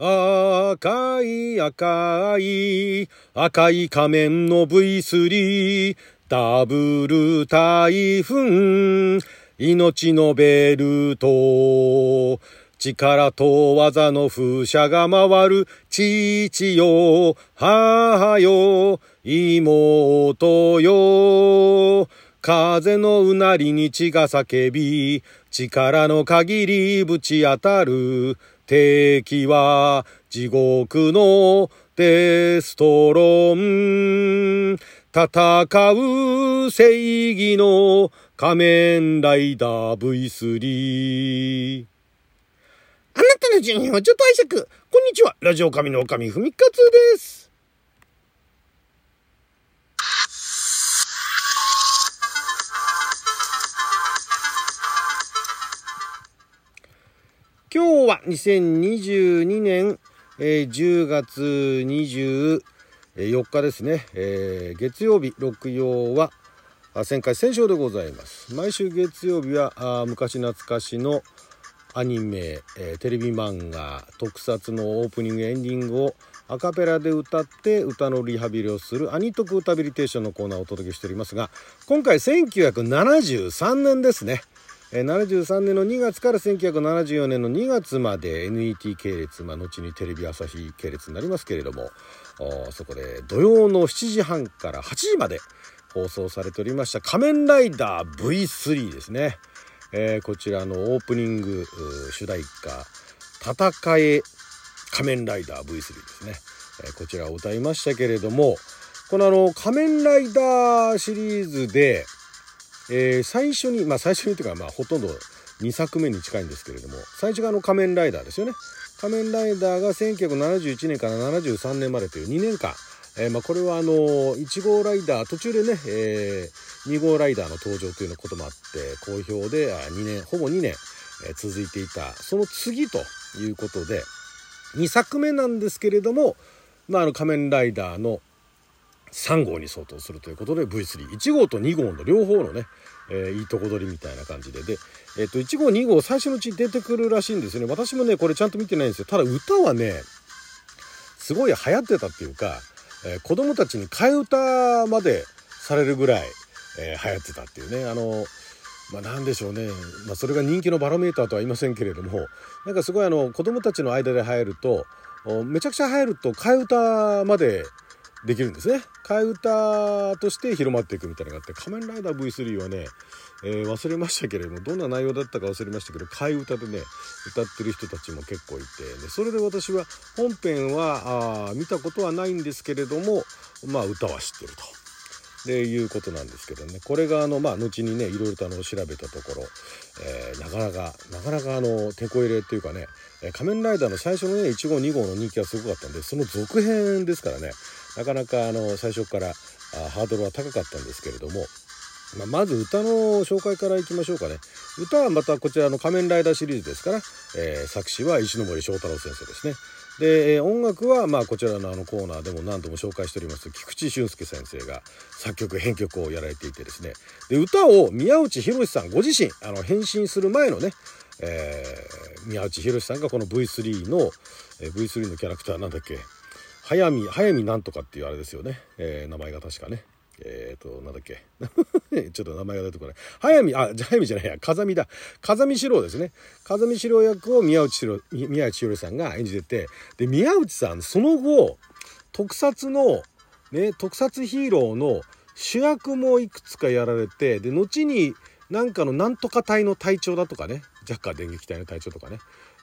赤い赤い赤い仮面の V3 ダブル台風命のベルト。力と技の風車が回る父よ母よ妹よ。風のうなりに血が叫び力の限りぶち当たる。敵は地獄のデストロン戦う正義の仮面ライダー V3 あなたの順位をちょっと拝借。こんにちは。ラジオ神の神ふみかつです。2022年、えー、10月24日ですね、えー、月曜日六曜は旋回戦勝でございます。毎週月曜日はあ昔懐かしのアニメ、えー、テレビ漫画特撮のオープニングエンディングをアカペラで歌って歌のリハビリをするアニトク歌ビリテーションのコーナーをお届けしておりますが今回1973年ですね。73年の2月から1974年の2月まで NET 系列、まあ、後にテレビ朝日系列になりますけれどもそこで土曜の7時半から8時まで放送されておりました「仮面ライダー V3」ですね、えー、こちらのオープニング主題歌「戦え仮面ライダー V3」ですね、えー、こちらを歌いましたけれどもこのあの仮面ライダーシリーズでえー、最初にまあ最初にというかまあほとんど2作目に近いんですけれども最初があの仮面ライダーですよね。仮面ライダーが1971年から73年までという2年間、えー、まあこれはあの1号ライダー途中でね、えー、2号ライダーの登場というのこともあって好評で2年ほぼ2年、えー、続いていた。その次ということで2作目なんですけれどもまああの仮面ライダーの3号に相当するということで V31 号と2号の両方のね、えー、いいとこ取りみたいな感じで。で、えー、と1号2号最初のうち出てくるらしいんですよね。私もねこれちゃんと見てないんですよ。ただ歌はねすごい流行ってたっていうか、えー、子供たちに替え歌までされるぐらい、えー、流行ってたっていうね。あのまあ、なんでしょうね、まあ、それが人気のバロメーターとは言いませんけれどもなんかすごいあの子供たちの間で流行るとめちゃくちゃ流行ると替え歌までできるんですね替え歌として広まっていくみたいなのがあって「仮面ライダー V3」はね、えー、忘れましたけれどもどんな内容だったか忘れましたけど替え歌でね歌ってる人たちも結構いてでそれで私は本編はあ見たことはないんですけれどもまあ歌は知ってると。でいうことなんですけどね。これがあのまあ後にねいろいろとあの調べたところ、えー、なかなかなかなかあの手こ入れっていうかね「仮面ライダー」の最初のね1号2号の人気がすごかったんでその続編ですからねなかなかあの最初からあハードルは高かったんですけれども、まあ、まず歌の紹介からいきましょうかね。歌はまたこちらの「仮面ライダー」シリーズですから、えー、作詞は石森章太郎先生ですね。で、音楽はまあこちらのあのコーナーでも何度も紹介しております菊池俊介先生が作曲編曲をやられていてですね。で歌を宮内博さんご自身あの変身する前のね、えー、宮内博さんがこの V3 の、えー、V3 のキャラクターなんだっけ早見早見なんとかっていうあれですよね、えー、名前が確かね。えっ、ー、となんだっけ？ちょっと名前が出てこない。早見あじゃ早見じゃないや。風見だ。風見四郎ですね。風見四郎役を宮内四郎宮内四郎さんが演じててで宮内さんその後特撮のね特撮ヒーローの主役もいくつかやられてで後になんかのなんとか隊の隊長だとかね。ジャッカー電撃隊の隊長とかね。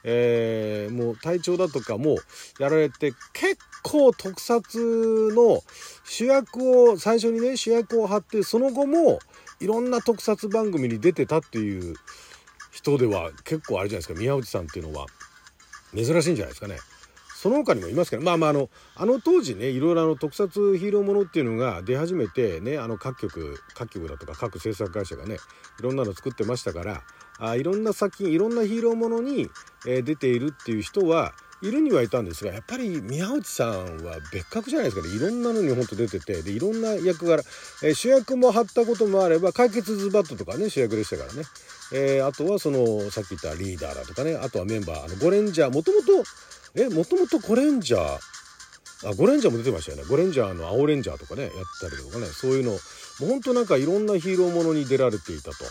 えー、もう隊長だとかもやられて結構特撮の主役を最初にね主役を張ってその後もいろんな特撮番組に出てたっていう人では結構あれじゃないですか宮内さんっていうのは珍しいんじゃないですかね。その他にもいますけどまあまああのあの当時ねいろいろあの特撮ヒーローものっていうのが出始めてねあの各局各局だとか各制作会社がねいろんなの作ってましたからあいろんな作品いろんなヒーローものに、えー、出ているっていう人はいるにはいたんですがやっぱり宮内さんは別格じゃないですかね。いろんなのにほんと出ててでいろんな役柄、えー、主役も張ったこともあれば解決ズバットとかね主役でしたからね、えー、あとはそのさっき言ったリーダーだとかねあとはメンバーあのゴレンジャーもともとえもともとゴレンジャーあゴレンジャーも出てましたよね。ゴレンジャーの青レンジャーとかねやったりとかねそういうの。もうほんとなんかいろんなヒーローものに出られていたと。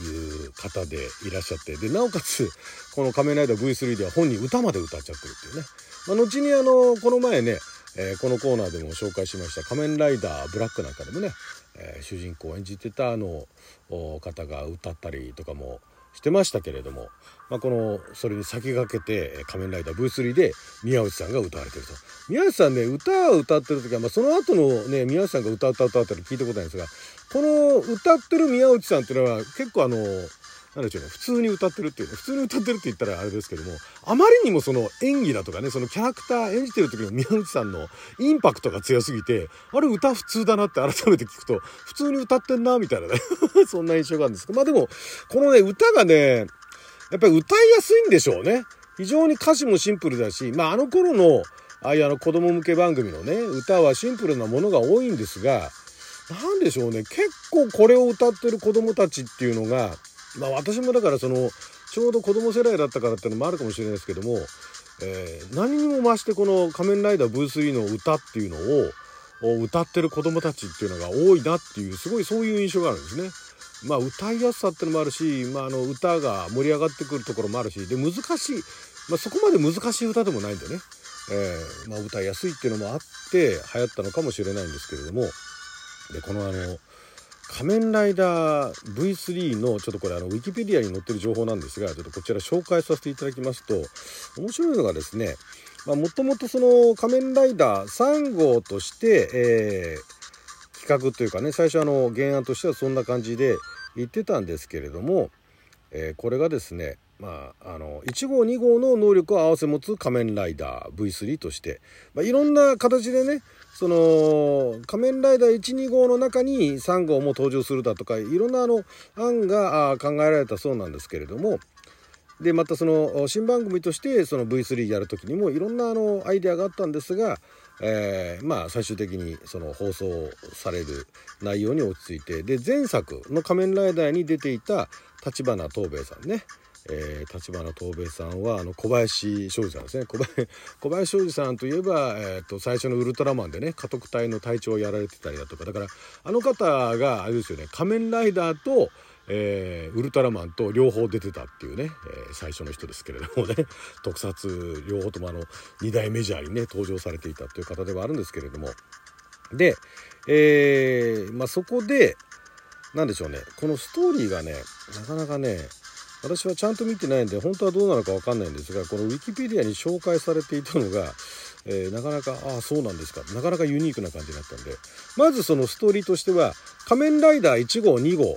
いう方でいらっしゃって。でなおかつ この「仮面ライダー V3」では本人歌まで歌っちゃってるっていうね、まあ、後にあのこの前ね、えー、このコーナーでも紹介しました「仮面ライダーブラック」なんかでもね、えー、主人公を演じてたあの方が歌ったりとかもしてましたけれども、まあ、このそれに先駆けて「仮面ライダー V3」で宮内さんが歌われてると。宮内さんね歌を歌ってる時は、まあ、その後のね宮内さんが歌歌歌ったり聞いたことないんですがこの歌ってる宮内さんっていうのは結構あのなんでしょうね普通に歌ってるっていうね普通に歌ってるって言ったらあれですけどもあまりにもその演技だとかねそのキャラクター演じてる時の宮内さんのインパクトが強すぎてあれ歌普通だなって改めて聞くと普通に歌ってんなみたいなね そんな印象があるんですけどまあでもこのね歌がねやっぱり歌いやすいんでしょうね。非常に歌詞もシンプルだしまああの頃のああいうあの子供向け番組のね歌はシンプルなものが多いんですが何でしょうね。結構これを歌ってる子供たちっていうのがまあ私もだからそのちょうど子供世代だったからっていうのもあるかもしれないですけども、えー、何にも増してこの「仮面ライダー V3」の歌っていうのを歌ってる子供たちっていうのが多いなっていうすごいそういう印象があるんですね。まあ歌いやすさっていうのもあるし、まあ、あの歌が盛り上がってくるところもあるしで難しい、まあ、そこまで難しい歌でもないんでね、えー、まあ、歌いやすいっていうのもあって流行ったのかもしれないんですけれども。でこのあの仮面ライダー V3 のちょっとこれあのウィキペディアに載ってる情報なんですがちょっとこちら紹介させていただきますと面白いのがですねもともとその仮面ライダー3号として、えー、企画というかね最初あの原案としてはそんな感じで言ってたんですけれども、えー、これがですねまあ、あの1号2号の能力を併せ持つ仮面ライダー V3 として、まあ、いろんな形でねその仮面ライダー12号の中に3号も登場するだとかいろんなあの案が考えられたそうなんですけれどもでまたその新番組としてその V3 やる時にもいろんなあのアイデアがあったんですが、えー、まあ最終的にその放送される内容に落ち着いてで前作の「仮面ライダー」に出ていた立花東兵衛さんね。えー、立花東兵衛さんはあの小林庄司さんですね。小林小林庄司さんといえば、えーと、最初のウルトラマンでね家督隊の隊長をやられてたりだとか。だからあの方があれですよね仮面ライダーと、えー、ウルトラマンと両方出てたっていうね、えー、最初の人ですけれどもね。特撮両方ともあの2大メジャーにね登場されていたっていう方ではあるんですけれども。で、えーまあ、そこで何でしょうね。このストーリーがねなかなかね私はちゃんと見てないんで本当はどうなのか分かんないんですがこのウィキペディアに紹介されていたのが、えー、なかなかああそうなんですか。なかなかユニークな感じだったんで。まずそのストーリーとしては「仮面ライダー1号2号」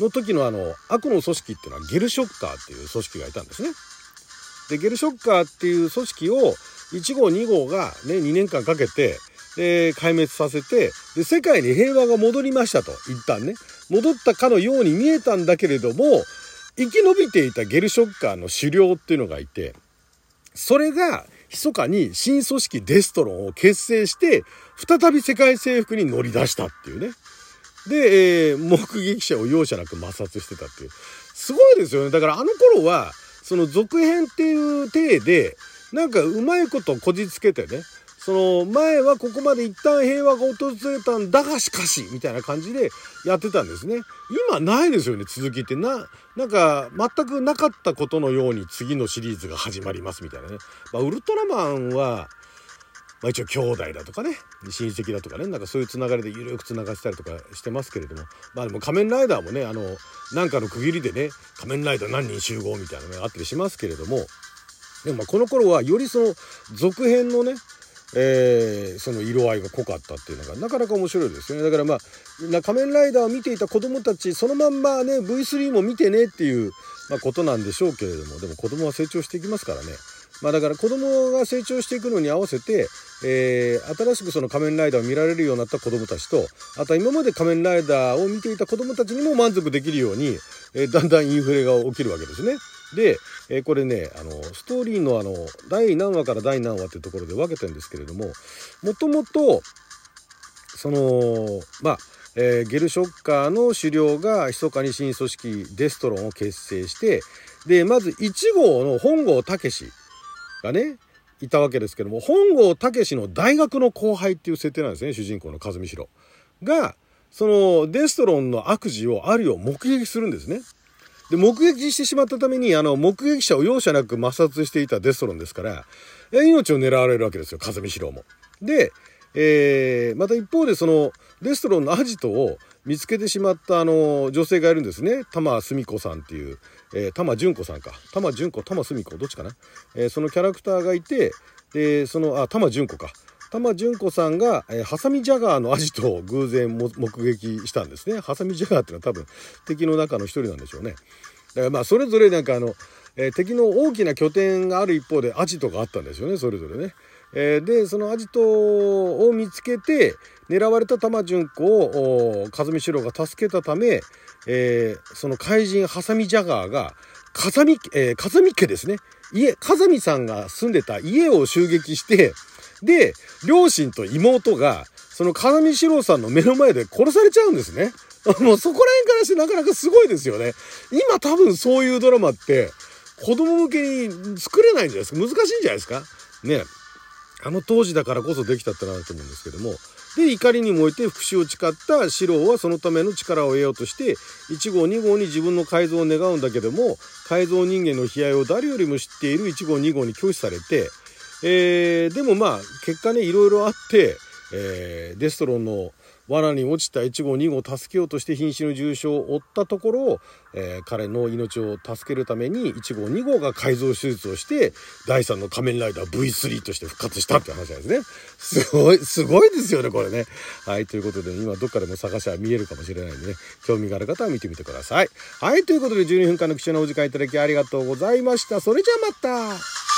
の時のあの悪の組織っていうのはゲルショッカーっていう組織がいたんですね。でゲルショッカーっていう組織を1号2号がね2年間かけてで壊滅させてで世界に平和が戻りましたと一旦ね。戻ったかのように見えたんだけれども生き延びていたゲルショッカーの狩猟っていうのがいて、それが密かに新組織デストロンを結成して、再び世界征服に乗り出したっていうね。で、えー、目撃者を容赦なく抹殺してたっていう。すごいですよね。だからあの頃は、その続編っていう体で、なんかうまいことこじつけてね、その前はここまで一旦平和が訪れたんだがしかしみたいな感じでやってたんですね。今ないですよね続きって。ななんか全くなかったことのように次のシリーズが始まりますみたいなね、まあ、ウルトラマンはまあ、一応兄弟だとかね親戚だとかねなんかそういうつながりで緩くつながってたりとかしてますけれども。まあでも仮面ライダーもねあのなんかの区切りでね仮面ライダー何人集合みたいなのがあったりしますけれども。でもまあこの頃はよりその続編のねえー、その色合いが濃かったっていうのがなかなか面白いですよねだからまあ仮面ライダーを見ていた子供たちそのまんまね V3 も見てねっていう、まあ、ことなんでしょうけれどもでも子供は成長していきますからねまあだから子供が成長していくのに合わせて、えー、新しくその仮面ライダーを見られるようになった子供たちとあとは今まで仮面ライダーを見ていた子供たちにも満足できるように、えー、だんだんインフレが起きるわけですね。で、えー、これねあのストーリーのあの第何話から第何話っていうところで分けてるんですけれどももともとそのまあえー、ゲルショッカーの狩猟が密かに新組織デストロンを結成してでまず1号の本郷武がね、いたわけですけども、本郷武の大学の後輩っていう設定なんですね、主人公の風見城。が、そのデストロンの悪事を、あるいを目撃するんですね。で、目撃してしまったために、あの、目撃者を容赦なく抹殺していたデストロンですから、命を狙われるわけですよ、風見城も。で、えー、また一方でその、デストロンのアジトを見つけてしまったあの、女性がいるんですね。玉澄子さんっていう、えー、玉純子さんか。玉純子、玉澄子、どっちかな。えー、そのキャラクターがいて、で、その、あ、玉純子か。玉純子さんが、えー、ハサミジャガーのアジトを偶然目撃したんですね。ハサミジャガーっていうのは多分敵の中の一人なんでしょうね。だからまあそれぞれなんかあの、えー、敵の大きな拠点がある一方でアジトがあったんですよね、それぞれね。えー、で、そのアジトを見つけて、狙われた玉純子を、風見四郎が助けたため、えー、その怪人ハサミジャガーが、風見、えー、風見家ですね。家、風見さんが住んでた家を襲撃して、で、両親と妹が、その風見四郎さんの目の前で殺されちゃうんですね。もうそこら辺からしてなかなかすごいですよね。今多分そういうドラマって子供向けに作れないんじゃないですか？難しいんじゃないですか？ね。あの当時だからこそできたってなると思うんですけども。で、怒りに燃えて復讐を誓った四郎はそのための力を得ようとして、1号2号に自分の改造を願うんだけども、改造人間の悲哀を誰よりも知っている1号2号に拒否されて、えー、でもまあ、結果ね、いろいろあって、えー、デストロンの罠に落ちた1号2号を助けようとして瀕死の重傷を負ったところ、えー、彼の命を助けるために1号2号が改造手術をして第3の仮面ライダー V3 として復活したって話なんですね。すごい、すごいですよね、これね。はい、ということで、今どっかでも探しは見えるかもしれないんでね、興味がある方は見てみてください。はい、ということで12分間の貴重なお時間いただきありがとうございました。それじゃあまた